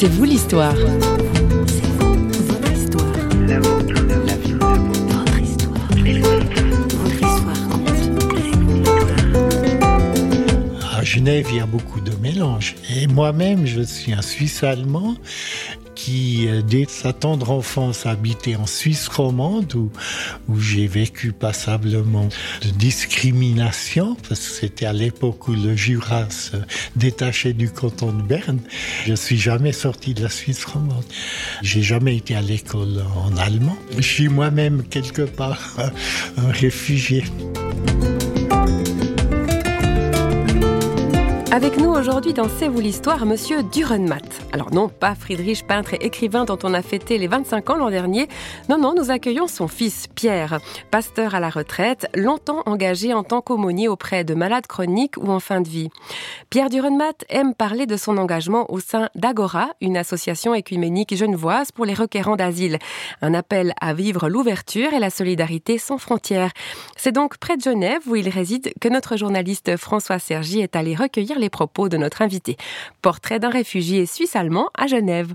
C'est vous l'histoire. À Genève, il y a beaucoup de mélanges. Et moi-même, je suis un Suisse allemand qui, euh, dès sa tendre enfance, habitait en Suisse romande, où, j'ai vécu passablement de discrimination, parce que c'était à l'époque où le Jura se détachait du canton de Berne. Je suis jamais sorti de la Suisse romande. J'ai jamais été à l'école en allemand. Je suis moi-même quelque part un réfugié. Avec nous aujourd'hui dans C'est vous l'histoire, monsieur Durenmatt. Alors non, pas Friedrich, peintre et écrivain dont on a fêté les 25 ans l'an dernier. Non, non, nous accueillons son fils Pierre, pasteur à la retraite, longtemps engagé en tant qu'aumônier auprès de malades chroniques ou en fin de vie. Pierre Durenmatt aime parler de son engagement au sein d'Agora, une association écuménique genevoise pour les requérants d'asile. Un appel à vivre l'ouverture et la solidarité sans frontières. C'est donc près de Genève, où il réside, que notre journaliste François Sergi est allé recueillir les propos de notre invité. Portrait d'un réfugié suisse-allemand à Genève.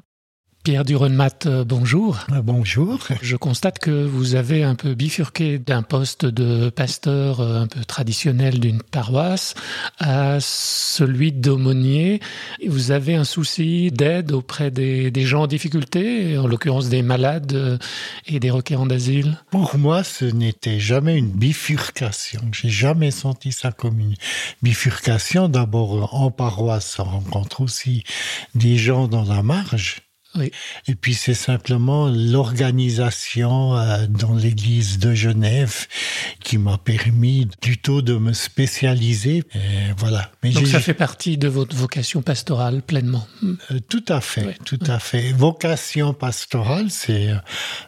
Pierre Durenmatt, euh, bonjour. Euh, bonjour. Je constate que vous avez un peu bifurqué d'un poste de pasteur euh, un peu traditionnel d'une paroisse à celui d'aumônier. Vous avez un souci d'aide auprès des, des, gens en difficulté, en l'occurrence des malades et des requérants d'asile? Pour moi, ce n'était jamais une bifurcation. J'ai jamais senti ça comme une bifurcation. D'abord, en paroisse, on rencontre aussi des gens dans la marge oui. Et puis c'est simplement l'organisation euh, dans l'église de Genève qui m'a permis plutôt de me spécialiser. Et voilà. Mais Donc ça fait partie de votre vocation pastorale pleinement. Euh, tout à fait, oui. tout à fait. Vocation pastorale, c'est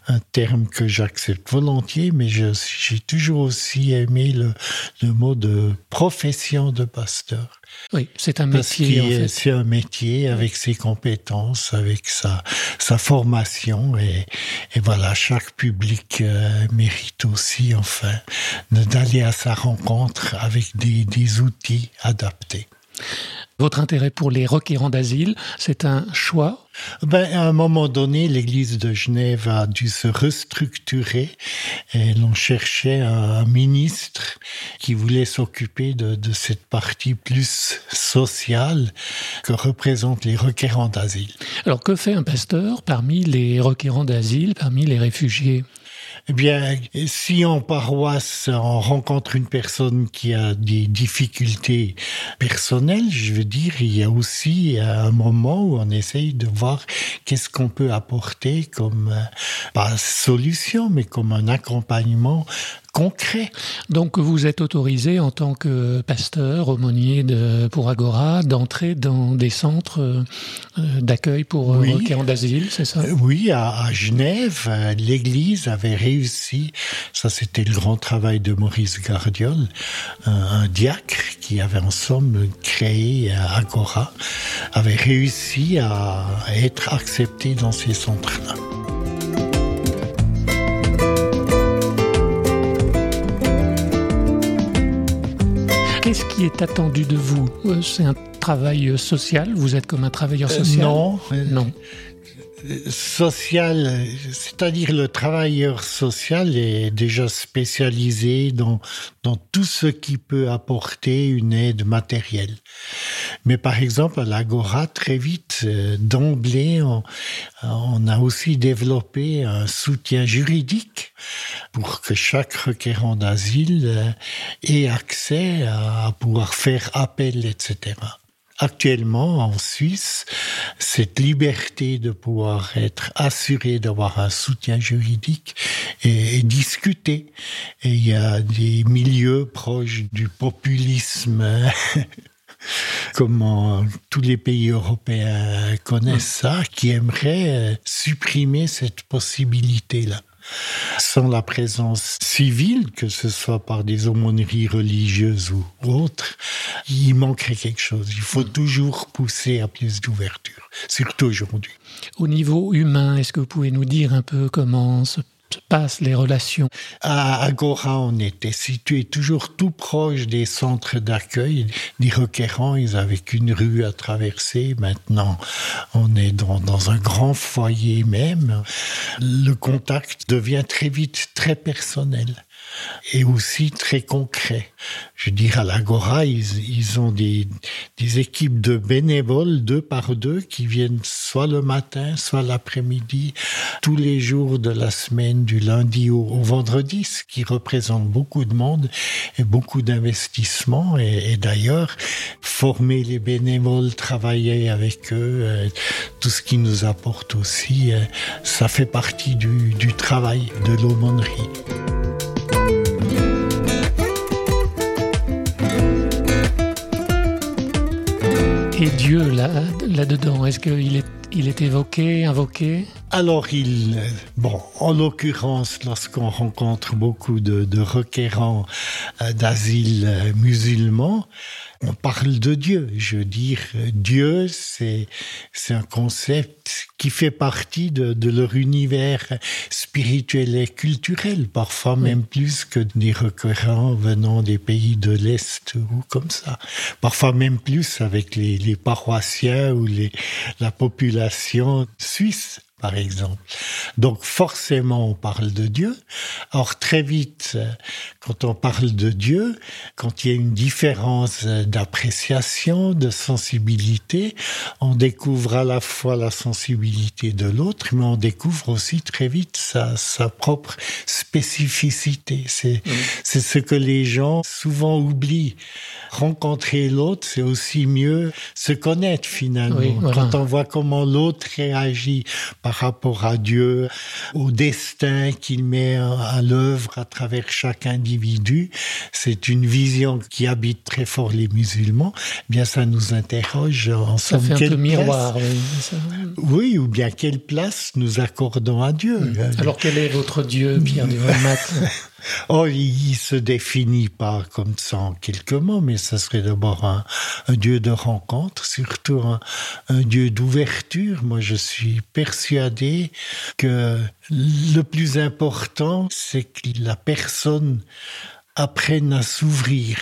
un terme que j'accepte volontiers, mais j'ai toujours aussi aimé le, le mot de profession de pasteur. Oui, c'est un métier. En fait. C'est un métier avec ses compétences, avec sa, sa formation. Et, et voilà, chaque public euh, mérite aussi, enfin, d'aller à sa rencontre avec des, des outils adaptés. Votre intérêt pour les requérants d'asile, c'est un choix? Ben, À un moment donné, l'église de Genève a dû se restructurer et l'on cherchait un ministre qui voulait s'occuper de, de, cette partie plus sociale que représentent les requérants d'asile. Alors que fait un pasteur parmi les requérants d'asile, parmi les réfugiés? Eh bien, si en paroisse on rencontre une personne qui a des difficultés personnelles, je veux dire, il y a aussi un moment où on essaye de voir qu'est-ce qu'on peut apporter comme, pas solution, mais comme un accompagnement concret. Donc vous êtes autorisé en tant que pasteur, aumônier de, pour Agora, d'entrer dans des centres euh, d'accueil pour oui. requérants d'asile, c'est ça? Oui, à, à Genève, l'Église avait réussi, ça c'était le grand travail de Maurice Gardiol, un, un diacre qui avait en somme créé Agora, avait réussi à être accepté dans ces centres-là. Qu'est-ce qui est attendu de vous? C'est un travail social? Vous êtes comme un travailleur social? euh, Non. Non. Social, c'est-à-dire le travailleur social est déjà spécialisé dans, dans tout ce qui peut apporter une aide matérielle. Mais par exemple, à l'Agora, très vite, euh, d'emblée, on, on a aussi développé un soutien juridique pour que chaque requérant d'asile ait accès à pouvoir faire appel, etc. Actuellement, en Suisse, cette liberté de pouvoir être assuré d'avoir un soutien juridique est, discutée. Et il y a des milieux proches du populisme comment tous les pays européens connaissent ça, qui aimeraient supprimer cette possibilité-là. Sans la présence civile, que ce soit par des aumôneries religieuses ou autres, il manquerait quelque chose. Il faut toujours pousser à plus d'ouverture, surtout aujourd'hui. Au niveau humain, est-ce que vous pouvez nous dire un peu comment se passent les relations À Agora, on était situé toujours tout proche des centres d'accueil des requérants. Ils avaient qu'une rue à traverser. Maintenant, on est dans, dans un grand foyer même. Le contact devient très vite très personnel et aussi très concret. Je veux dire, à l'Agora, ils, ils, ont des, équipes de bénévoles, deux par deux, qui viennent soit le matin, soit l'après-midi, tous les jours de la semaine, du lundi au, vendredi, ce qui représente beaucoup de monde et beaucoup d'investissement. Et, et d'ailleurs, former les bénévoles, travailler avec eux, euh, tout ce qui nous apporte aussi, euh, ça fait partie du, du travail de l'aumônerie. Dieu, là, là-dedans, est-ce qu'il est, il est évoqué, invoqué? Alors, il, bon, en l'occurrence, lorsqu'on rencontre beaucoup de, de requérants euh, d'asile euh, musulmans, on parle de Dieu. Je veux dire, Dieu, c'est un concept qui fait partie de, de, leur univers spirituel et culturel, parfois même plus que des requérants venant des pays de l'Est ou comme ça. Parfois même plus avec les, les paroissiens ou les, la population suisse par exemple. Donc forcément, on parle de Dieu. Or, très vite, quand on parle de Dieu, quand il y a une différence d'appréciation, de sensibilité, on découvre à la fois la sensibilité de l'autre, mais on découvre aussi très vite sa, sa propre spécificité. C'est mmh. ce que les gens souvent oublient. Rencontrer l'autre, c'est aussi mieux se connaître finalement. Oui, voilà. Quand on voit comment l'autre réagit par rapport à Dieu, au destin qu'il met à l'œuvre à travers chaque individu. C'est une vision qui habite très fort les musulmans. Eh bien, ça nous interroge en ça fait un peu miroir. Oui, ou bien quelle place nous accordons à Dieu. Mmh. Alors, quel est votre Dieu, Pierre Duvermat Oh, il, se définit pas comme ça en quelques mots, mais ça serait d'abord un, un Dieu de rencontre, surtout un, un Dieu d'ouverture. Moi, je suis persuadé que le plus important, c'est que la personne apprenne à s'ouvrir.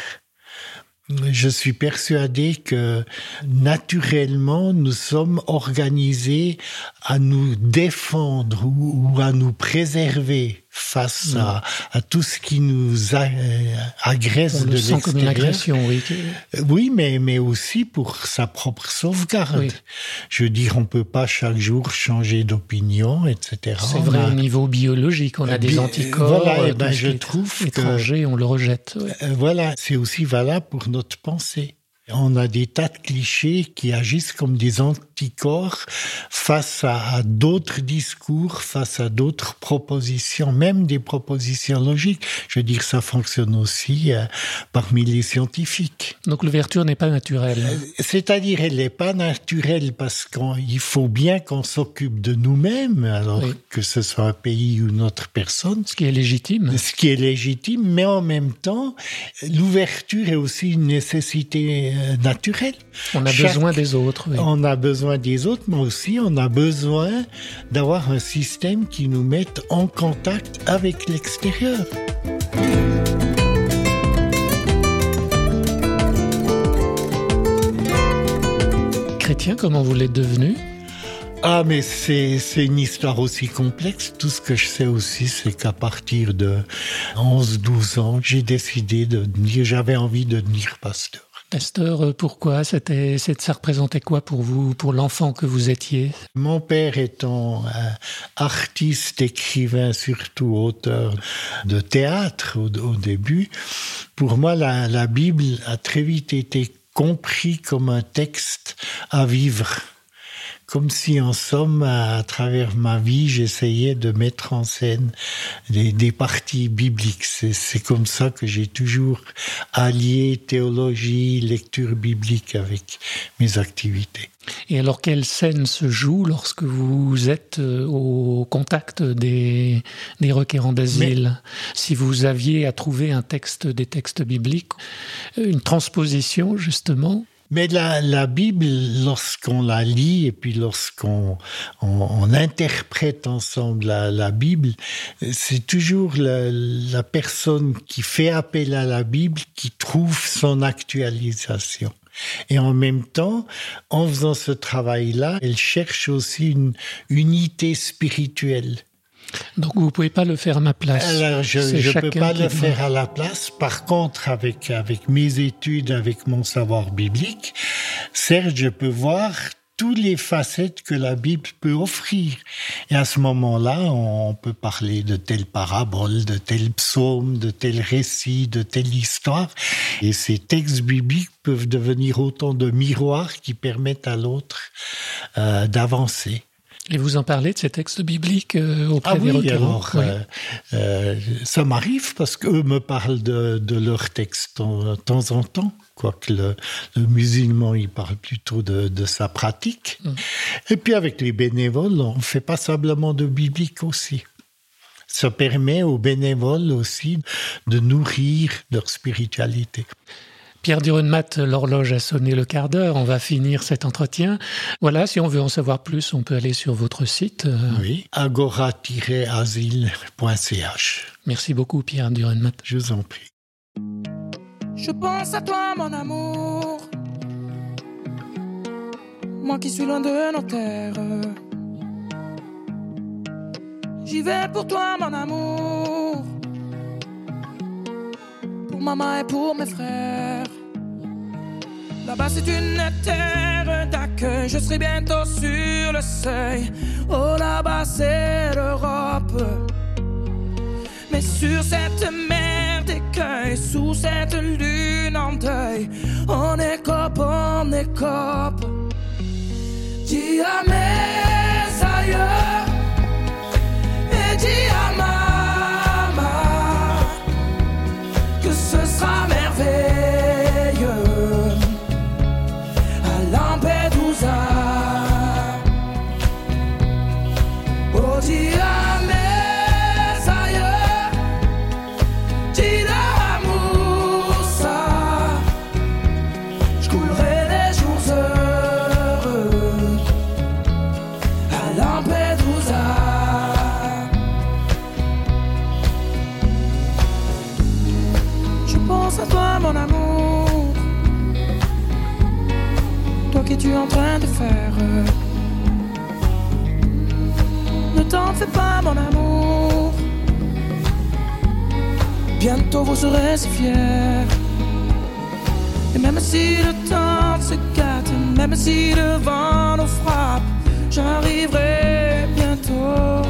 Je suis persuadé que naturellement nous sommes organisés à nous défendre ou à nous préserver face mmh. à, à tout ce qui nous a, euh, agresse On de sent comme une agression, oui. Oui, mais, mais aussi pour sa propre sauvegarde. Oui. Je veux dire, on peut pas chaque jour changer d'opinion, etc. C'est vrai a... au niveau biologique, on a des anticorps. Voilà, et ben, je trouve étranger, que, on le rejette. Oui. Voilà, c'est aussi valable pour notre pensée. On a des tas de clichés qui agissent comme des anticorps face à, à d'autres discours, face à d'autres propositions, même des propositions logiques. Je veux dire, ça fonctionne aussi euh, parmi les scientifiques. Donc l'ouverture n'est pas naturelle. Euh, C'est-à-dire, elle n'est pas naturelle parce qu'il faut bien qu'on s'occupe de nous-mêmes, alors oui. que ce soit un pays ou une autre personne. Ce qui est légitime. Ce qui est légitime, mais en même temps, l'ouverture est aussi une nécessité naturel. On a Chaque, besoin des autres. Oui. On a besoin des autres, mais aussi on a besoin d'avoir un système qui nous mette en contact avec l'extérieur. Chrétien, comment vous l'êtes devenu? Ah, mais c'est une histoire aussi complexe. Tout ce que je sais aussi, c'est qu'à partir de 11-12 ans, j'ai décidé de j'avais envie de devenir pasteur. Pasteur, pourquoi C'était, ça représentait quoi pour vous, pour l'enfant que vous étiez? Mon père étant euh, artiste, écrivain, surtout auteur de théâtre au, au début, pour moi, la, la Bible a très vite été compris comme un texte à vivre comme si en somme à, travers ma vie j'essayais de mettre en scène des, des parties bibliques. C'est comme ça que j'ai toujours allié théologie lecture biblique avec mes activités. Et alors quelle scène se joue lorsque vous êtes euh, au contact des, des requérants d'asile? Si vous aviez à trouver un texte des textes bibliques une transposition justement Mais la, Bible, lorsqu'on la lit et puis lorsqu'on on, interprète ensemble la, Bible, c'est toujours la personne qui fait appel à la Bible qui trouve son actualisation. Et en même temps, en faisant ce travail-là, elle cherche aussi une unité spirituelle. Donc vous pouvez pas le faire à ma place. Alors je ne peux pas le faire à la place. Par contre, avec avec mes études, avec mon savoir biblique, certes, je peux voir toutes les facettes que la Bible peut offrir. Et à ce moment-là, on peut parler de telle parabole, de tel psaume, de tel récit, de telle histoire. Et ces textes bibliques peuvent devenir autant de miroirs qui permettent à l'autre euh, d'avancer. Et vous en parlez de ces textes bibliques euh, auprès ah des oui, alors, euh, euh, ça m'arrive parce qu'eux me parlent de, de leurs textes de temps en temps, quoique le, le musulman, il parle plutôt de, de sa pratique. Mm. Et puis avec les bénévoles, on fait passablement de biblique aussi. Ça permet aux bénévoles aussi de nourrir leur spiritualité. Pierre Durenmat, l'horloge a sonné le quart d'heure, on va finir cet entretien. Voilà, si on veut en savoir plus, on peut aller sur votre site. Oui, agora-asile.ch. Merci beaucoup Pierre Durenmat. Je vous en prie. Je pense à toi mon amour, moi qui suis loin de nos terres. J'y vais pour toi mon amour maman et pour mes frères. Là-bas c'est une terre d'accueil, je serai bientôt sur le seuil. Oh là-bas c'est l'Europe. Mais sur cette mer d'écueil, sous cette lune en deuil, on écope, on écope. Dis à mes aïeux Et même si le temps se gâte, même si le vent nous frappe, j'arriverai bientôt.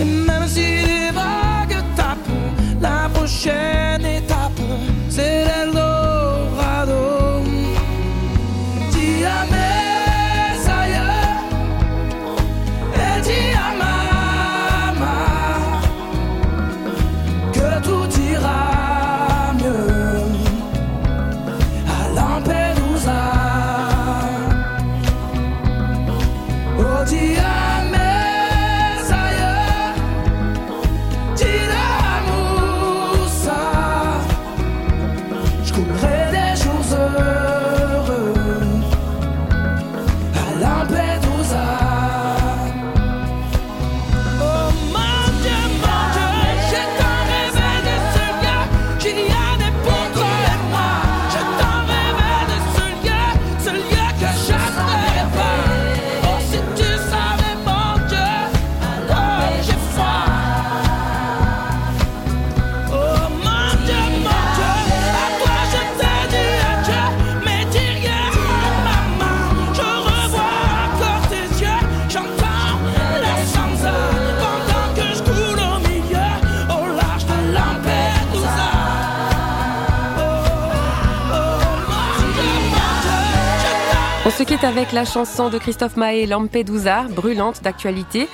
Et même si les vagues tapent, la prochaine étape, c'est l'Eldorado. On se quitte avec la chanson de Christophe Maé, Lampedusa, brûlante d'actualité.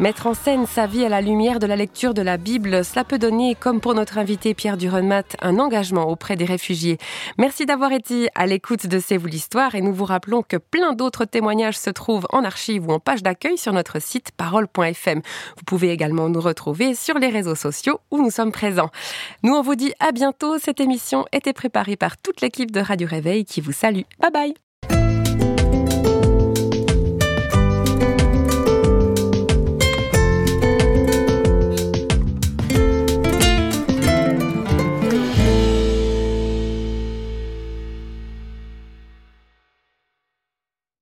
Mettre en scène sa vie à la lumière de la lecture de la Bible, cela peut donner, comme pour notre invité Pierre Durenmat, un engagement auprès des réfugiés. Merci d'avoir été à l'écoute de C'est vous l'histoire et nous vous rappelons que plein d'autres témoignages se trouvent en archive ou en page d'accueil sur notre site parole.fm. Vous pouvez également nous retrouver sur les réseaux sociaux où nous sommes présents. Nous on vous dit à bientôt. Cette émission était préparée par toute l'équipe de Radio Réveil qui vous salue. Bye bye.